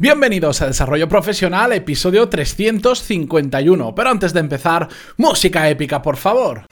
Bienvenidos a Desarrollo Profesional, episodio 351. Pero antes de empezar, música épica, por favor.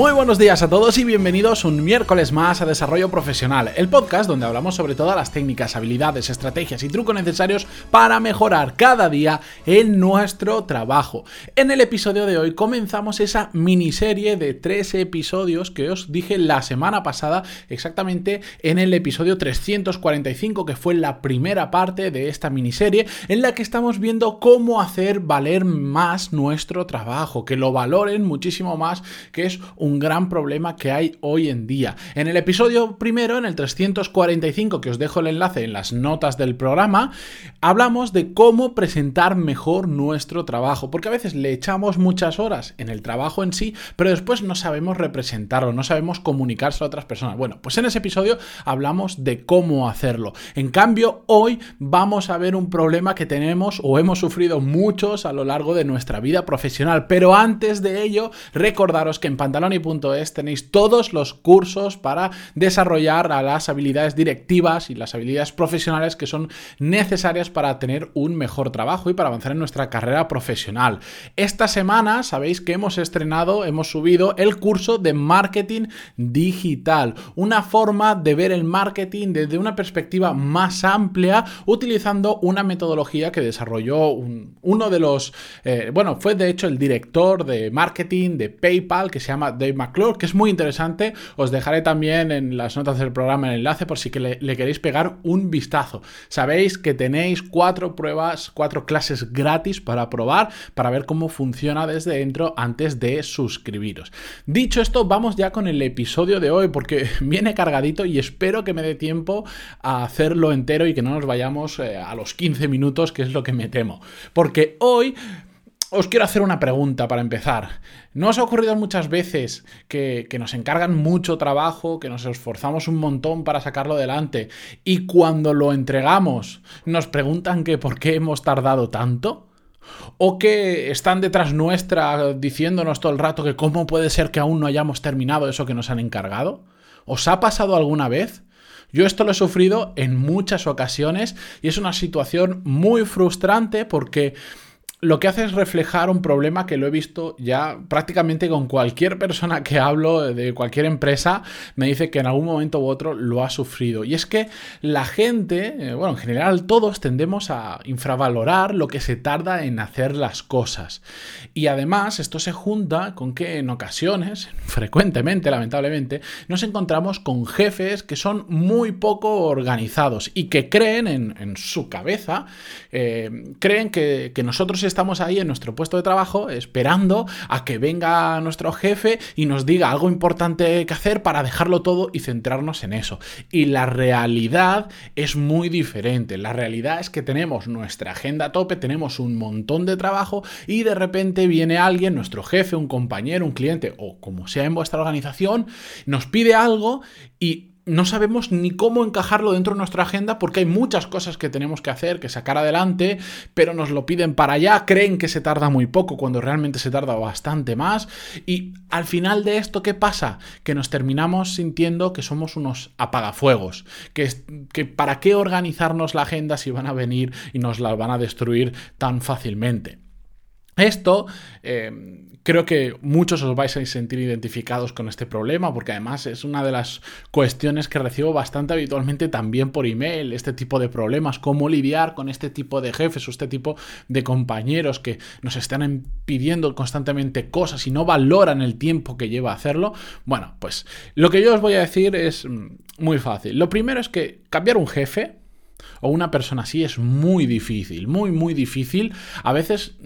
Muy buenos días a todos y bienvenidos un miércoles más a Desarrollo Profesional, el podcast donde hablamos sobre todas las técnicas, habilidades, estrategias y trucos necesarios para mejorar cada día en nuestro trabajo. En el episodio de hoy comenzamos esa miniserie de tres episodios que os dije la semana pasada, exactamente en el episodio 345, que fue la primera parte de esta miniserie, en la que estamos viendo cómo hacer valer más nuestro trabajo, que lo valoren muchísimo más, que es un un gran problema que hay hoy en día. En el episodio primero, en el 345, que os dejo el enlace en las notas del programa, hablamos de cómo presentar mejor nuestro trabajo, porque a veces le echamos muchas horas en el trabajo en sí, pero después no sabemos representarlo, no sabemos comunicarse a otras personas. Bueno, pues en ese episodio hablamos de cómo hacerlo. En cambio, hoy vamos a ver un problema que tenemos o hemos sufrido muchos a lo largo de nuestra vida profesional, pero antes de ello, recordaros que en Pantalón es tenéis todos los cursos para desarrollar las habilidades directivas y las habilidades profesionales que son necesarias para tener un mejor trabajo y para avanzar en nuestra carrera profesional. Esta semana sabéis que hemos estrenado, hemos subido el curso de marketing digital, una forma de ver el marketing desde una perspectiva más amplia utilizando una metodología que desarrolló uno de los, eh, bueno, fue de hecho el director de marketing de PayPal que se llama Dave McClure, que es muy interesante. Os dejaré también en las notas del programa el enlace por si que le, queréis pegar un vistazo. Sabéis que tenéis cuatro pruebas, cuatro clases gratis para probar, para ver cómo funciona desde dentro antes de suscribiros. Dicho esto, vamos ya con el episodio de hoy porque viene cargadito y espero que me dé tiempo a hacerlo entero y que no nos vayamos eh, a los 15 minutos, que es lo que me temo. Porque hoy os quiero hacer una pregunta para empezar. ¿No os ha ocurrido muchas veces que, nos encargan mucho trabajo, que nos esforzamos un montón para sacarlo adelante y cuando lo entregamos nos preguntan que por qué hemos tardado tanto? ¿O que están detrás nuestra diciéndonos todo el rato que cómo puede ser que aún no hayamos terminado eso que nos han encargado? ¿Os ha pasado alguna vez? Yo esto lo he sufrido en muchas ocasiones y es una situación muy frustrante porque lo que hace es reflejar un problema que lo he visto ya prácticamente con cualquier persona que hablo de cualquier empresa, me dice que en algún momento u otro lo ha sufrido. Y es que la gente, eh, bueno, en general todos tendemos a infravalorar lo que se tarda en hacer las cosas. Y además esto se junta con que en ocasiones, frecuentemente, lamentablemente, nos encontramos con jefes que son muy poco organizados y que creen en, su cabeza, eh, creen que, que nosotros estamos ahí en nuestro puesto de trabajo esperando a que venga nuestro jefe y nos diga algo importante que hacer para dejarlo todo y centrarnos en eso. Y la realidad es muy diferente. La realidad es que tenemos nuestra agenda a tope, tenemos un montón de trabajo y de repente viene alguien, nuestro jefe, un compañero, un cliente o como sea en vuestra organización, nos pide algo y no sabemos ni cómo encajarlo dentro de nuestra agenda porque hay muchas cosas que tenemos que hacer, que sacar adelante, pero nos lo piden para allá, creen que se tarda muy poco cuando realmente se tarda bastante más y al final de esto, ¿qué pasa? Que nos terminamos sintiendo que somos unos apagafuegos, que, que para qué organizarnos la agenda si van a venir y nos la van a destruir tan fácilmente. Esto eh, creo que muchos os vais a sentir identificados con este problema porque además es una de las cuestiones que recibo bastante habitualmente también por email, este tipo de problemas, cómo lidiar con este tipo de jefes o este tipo de compañeros que nos están pidiendo constantemente cosas y no valoran el tiempo que lleva hacerlo. Bueno, pues lo que yo os voy a decir es mm, muy fácil. Lo primero es que cambiar un jefe o una persona así es muy difícil, muy, muy difícil. A veces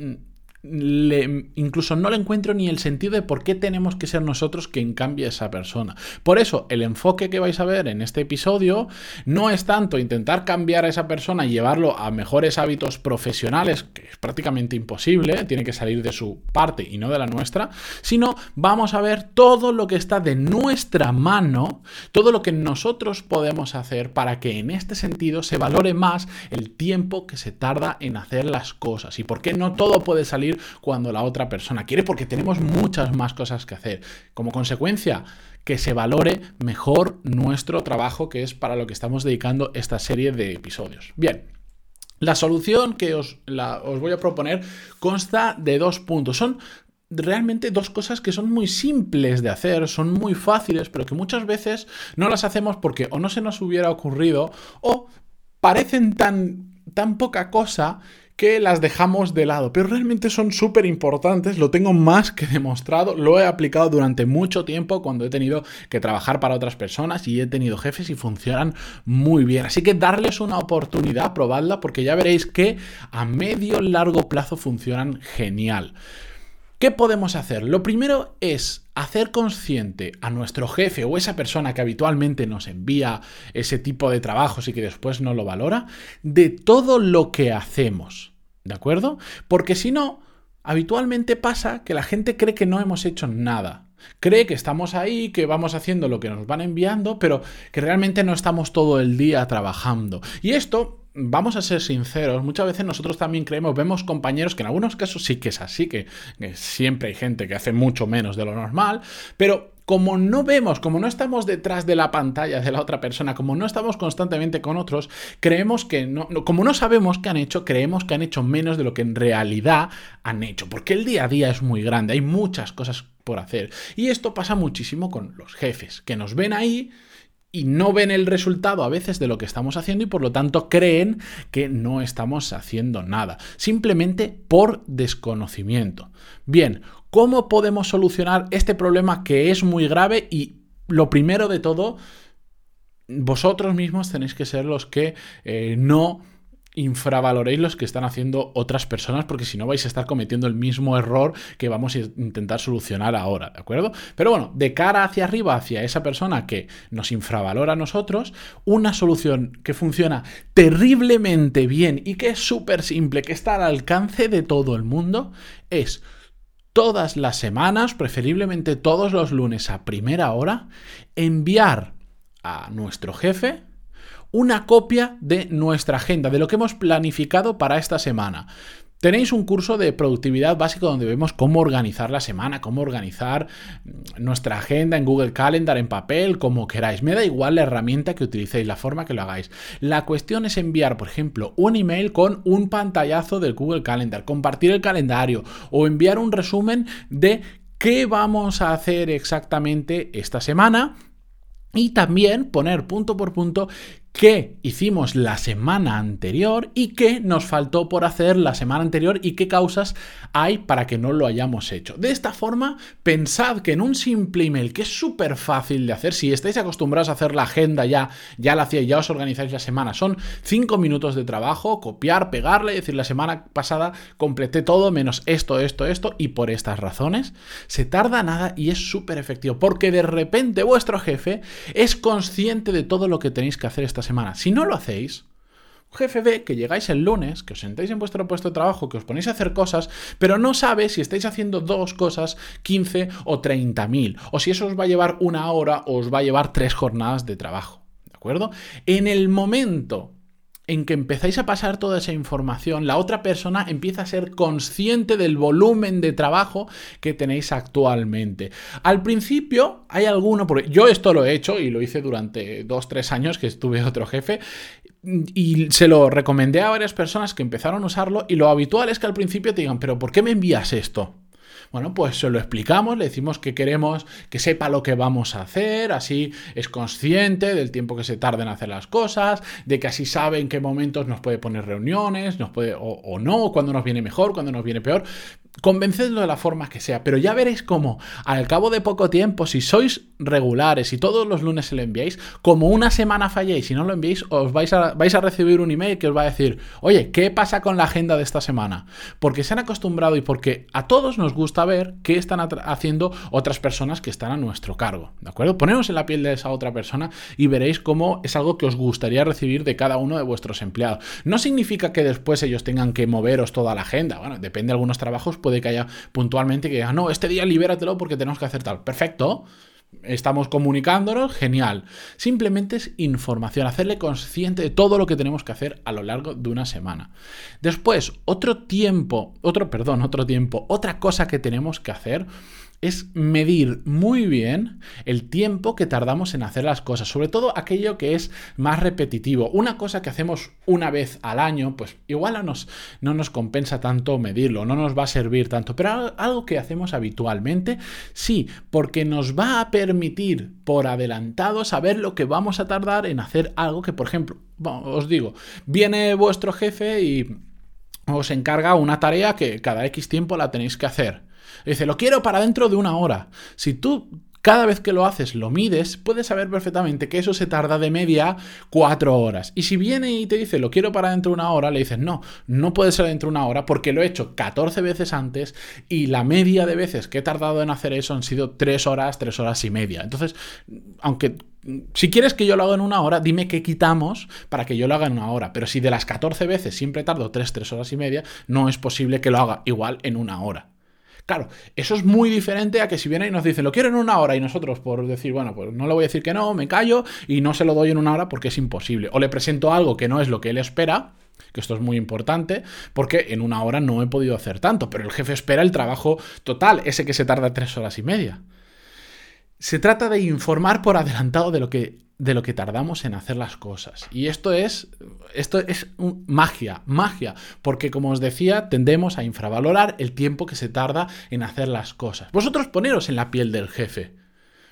mm, incluso no le encuentro ni el sentido de por qué tenemos que ser nosotros quien cambie a esa persona. Por eso, el enfoque que vais a ver en este episodio no es tanto intentar cambiar a esa persona y llevarlo a mejores hábitos profesionales, que es prácticamente imposible, tiene que salir de su parte y no de la nuestra, sino vamos a ver todo lo que está de nuestra mano, todo lo que nosotros podemos hacer para que en este sentido se valore más el tiempo que se tarda en hacer las cosas y por qué no todo puede salir cuando la otra persona quiere, porque tenemos muchas más cosas que hacer. Como consecuencia, que se valore mejor nuestro trabajo, que es para lo que estamos dedicando esta serie de episodios. Bien. La solución que os, os voy a proponer consta de dos puntos. Son realmente dos cosas que son muy simples de hacer, son muy fáciles, pero que muchas veces no las hacemos porque o no se nos hubiera ocurrido o parecen tan, tan poca cosa que las dejamos de lado, pero realmente son súper importantes, lo tengo más que demostrado, lo he aplicado durante mucho tiempo cuando he tenido que trabajar para otras personas y he tenido jefes y funcionan muy bien. Así que darles una oportunidad, probadla, porque ya veréis que a medio largo plazo funcionan genial. ¿Qué podemos hacer? Lo primero es hacer consciente a nuestro jefe o esa persona que habitualmente nos envía ese tipo de trabajos y que después no lo valora, de todo lo que hacemos. ¿De acuerdo? Porque si no, habitualmente pasa que la gente cree que no hemos hecho nada. Cree que estamos ahí, que vamos haciendo lo que nos van enviando, pero que realmente no estamos todo el día trabajando. Y esto vamos a ser sinceros, muchas veces nosotros también creemos, vemos compañeros que en algunos casos sí que es así, que, siempre hay gente que hace mucho menos de lo normal, pero como no vemos, como no estamos detrás de la pantalla de la otra persona, como no estamos constantemente con otros, creemos que no, como no sabemos qué han hecho, creemos que han hecho menos de lo que en realidad han hecho, porque el día a día es muy grande, hay muchas cosas por hacer. Y esto pasa muchísimo con los jefes, que nos ven ahí y no ven el resultado a veces de lo que estamos haciendo y por lo tanto creen que no estamos haciendo nada, simplemente por desconocimiento. Bien, ¿cómo podemos solucionar este problema que es muy grave y lo primero de todo, vosotros mismos tenéis que ser los que eh, no infravaloréis los que están haciendo otras personas porque si no vais a estar cometiendo el mismo error que vamos a intentar solucionar ahora, ¿de acuerdo? Pero bueno, de cara hacia arriba, hacia esa persona que nos infravalora a nosotros, una solución que funciona terriblemente bien y que es súper simple, que está al alcance de todo el mundo, es todas las semanas, preferiblemente todos los lunes a primera hora, enviar a nuestro jefe, una copia de nuestra agenda, de lo que hemos planificado para esta semana. Tenéis un curso de productividad básico donde vemos cómo organizar la semana, cómo organizar nuestra agenda en Google Calendar, en papel, como queráis. Me da igual la herramienta que utilicéis, la forma que lo hagáis. La cuestión es enviar, por ejemplo, un email con un pantallazo del Google Calendar, compartir el calendario o enviar un resumen de qué vamos a hacer exactamente esta semana y también poner punto por punto qué hicimos la semana anterior y qué nos faltó por hacer la semana anterior y qué causas hay para que no lo hayamos hecho. De esta forma, pensad que en un simple email, que es súper fácil de hacer, si estáis acostumbrados a hacer la agenda ya, ya la hacéis, ya os organizáis la semana, son cinco minutos de trabajo, copiar, pegarle, decir la semana pasada completé todo menos esto, esto, esto y por estas razones, se tarda nada y es súper efectivo, porque de repente vuestro jefe es consciente de todo lo que tenéis que hacer esta semana. Si no lo hacéis, jefe ve que llegáis el lunes, que os sentáis en vuestro puesto de trabajo, que os ponéis a hacer cosas, pero no sabe si estáis haciendo dos cosas, 15 o 30 mil, o si eso os va a llevar una hora o os va a llevar tres jornadas de trabajo. ¿De acuerdo? En el momento en que empezáis a pasar toda esa información, la otra persona empieza a ser consciente del volumen de trabajo que tenéis actualmente. Al principio hay alguno, porque yo esto lo he hecho y lo hice durante dos, tres años que estuve otro jefe, y se lo recomendé a varias personas que empezaron a usarlo y lo habitual es que al principio te digan, pero ¿por qué me envías esto? Bueno, pues se lo explicamos, le decimos que queremos que sepa lo que vamos a hacer, así es consciente del tiempo que se tarda en hacer las cosas, de que así sabe en qué momentos nos puede poner reuniones, nos puede o, o no, cuando nos viene mejor, cuando nos viene peor convencedlo de la forma que sea, pero ya veréis cómo al cabo de poco tiempo, si sois regulares y todos los lunes se lo enviáis, como una semana falléis y no lo enviéis, os vais a, vais a recibir un email que os va a decir, oye, ¿qué pasa con la agenda de esta semana? Porque se han acostumbrado y porque a todos nos gusta ver qué están haciendo otras personas que están a nuestro cargo, ¿de acuerdo? Poneros en la piel de esa otra persona y veréis cómo es algo que os gustaría recibir de cada uno de vuestros empleados. No significa que después ellos tengan que moveros toda la agenda, bueno, depende de algunos trabajos, puede que haya puntualmente que diga, no, este día libératelo porque tenemos que hacer tal. Perfecto. Estamos comunicándonos, genial. Simplemente es información, hacerle consciente de todo lo que tenemos que hacer a lo largo de una semana. Después, otro tiempo, otro, perdón, otro tiempo, otra cosa que tenemos que hacer es medir muy bien el tiempo que tardamos en hacer las cosas, sobre todo aquello que es más repetitivo. Una cosa que hacemos una vez al año, pues igual no nos, no nos compensa tanto medirlo, no nos va a servir tanto, pero algo que hacemos habitualmente, sí, porque nos va a permitir por adelantado saber lo que vamos a tardar en hacer algo que, por ejemplo, os digo, viene vuestro jefe y os encarga una tarea que cada X tiempo la tenéis que hacer. Dice, lo quiero para dentro de una hora. Si tú cada vez que lo haces lo mides, puedes saber perfectamente que eso se tarda de media cuatro horas. Y si viene y te dice, lo quiero para dentro de una hora, le dices, no, no puede ser dentro de una hora porque lo he hecho 14 veces antes y la media de veces que he tardado en hacer eso han sido 3 horas, 3 horas y media. Entonces, aunque si quieres que yo lo haga en una hora, dime qué quitamos para que yo lo haga en una hora. Pero si de las 14 veces siempre tardo 3, 3 horas y media, no es posible que lo haga igual en una hora. Claro, eso es muy diferente a que si viene y nos dice, lo quiero en una hora y nosotros por decir, bueno, pues no le voy a decir que no, me callo y no se lo doy en una hora porque es imposible. O le presento algo que no es lo que él espera, que esto es muy importante, porque en una hora no he podido hacer tanto, pero el jefe espera el trabajo total, ese que se tarda tres horas y media. Se trata de informar por adelantado de lo que de lo que tardamos en hacer las cosas. Y esto es, esto es magia, magia, porque como os decía, tendemos a infravalorar el tiempo que se tarda en hacer las cosas. Vosotros poneros en la piel del jefe.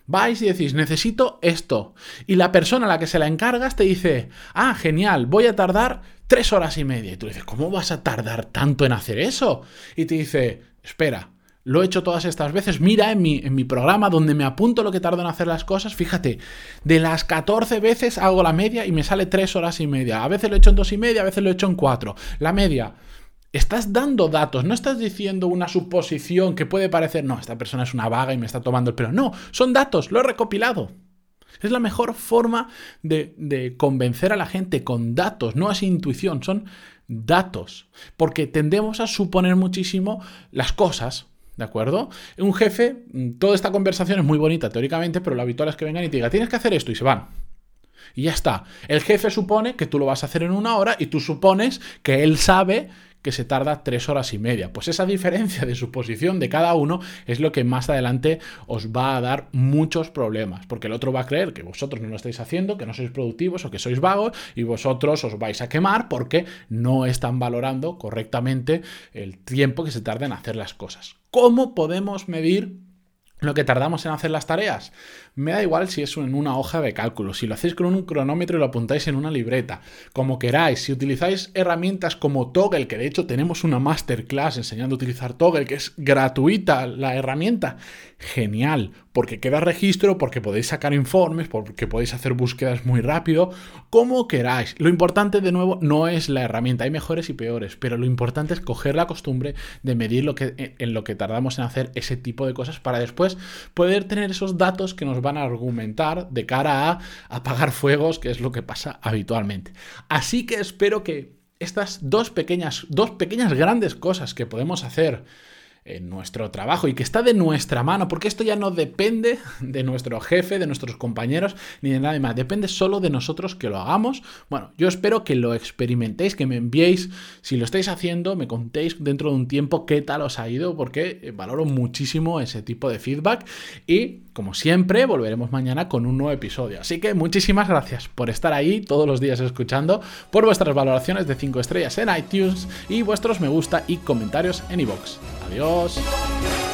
Vais y decís, necesito esto. Y la persona a la que se la encargas te dice, ah, genial, voy a tardar tres horas y media. Y tú dices, ¿cómo vas a tardar tanto en hacer eso? Y te dice, espera, lo he hecho todas estas veces. Mira en mi, en mi, programa donde me apunto lo que tardo en hacer las cosas. Fíjate, de las 14 veces hago la media y me sale 3 horas y media. A veces lo he hecho en 2 y media, a veces lo he hecho en 4. La media. Estás dando datos, no estás diciendo una suposición que puede parecer, no, esta persona es una vaga y me está tomando el pelo. No, son datos, lo he recopilado. Es la mejor forma de, de convencer a la gente con datos, no es intuición, son datos. Porque tendemos a suponer muchísimo las cosas, ¿De acuerdo? Un jefe, mm, toda esta conversación es muy bonita teóricamente, pero lo habitual es que vengan y te digan, tienes que hacer esto y se van. Y ya está. El jefe supone que tú lo vas a hacer en una hora y tú supones que él sabe que se tarda tres horas y media. Pues esa diferencia de suposición de cada uno es lo que más adelante os va a dar muchos problemas, porque el otro va a creer que vosotros no lo estáis haciendo, que no sois productivos o que sois vagos y vosotros os vais a quemar porque no están valorando correctamente el tiempo que se tarda en hacer las cosas. ¿Cómo podemos medir lo que tardamos en hacer las tareas? Me da igual si es en una hoja de cálculo, si lo hacéis con un cronómetro y lo apuntáis en una libreta, como queráis. Si utilizáis herramientas como Toggle, que de hecho tenemos una masterclass enseñando a utilizar Toggle, que es gratuita la herramienta, genial, porque queda registro, porque podéis sacar informes, porque podéis hacer búsquedas muy rápido, como queráis. Lo importante, de nuevo, no es la herramienta, hay mejores y peores, pero lo importante es coger la costumbre de medir lo que, en lo que tardamos en hacer ese tipo de cosas para después poder tener esos datos que nos van a argumentar de cara a apagar fuegos, que es lo que pasa habitualmente. Así que espero que estas dos pequeñas, dos pequeñas grandes cosas que podemos hacer en nuestro trabajo y que está de nuestra mano, porque esto ya no depende de nuestro jefe, de nuestros compañeros, ni de nadie más, depende solo de nosotros que lo hagamos. Bueno, yo espero que lo experimentéis, que me enviéis, si lo estáis haciendo, me contéis dentro de un tiempo qué tal os ha ido, porque valoro muchísimo ese tipo de feedback y como siempre, volveremos mañana con un nuevo episodio. Así que muchísimas gracias por estar ahí todos los días escuchando, por vuestras valoraciones de 5 estrellas en iTunes y vuestros me gusta y comentarios en iVoox. Adiós. lost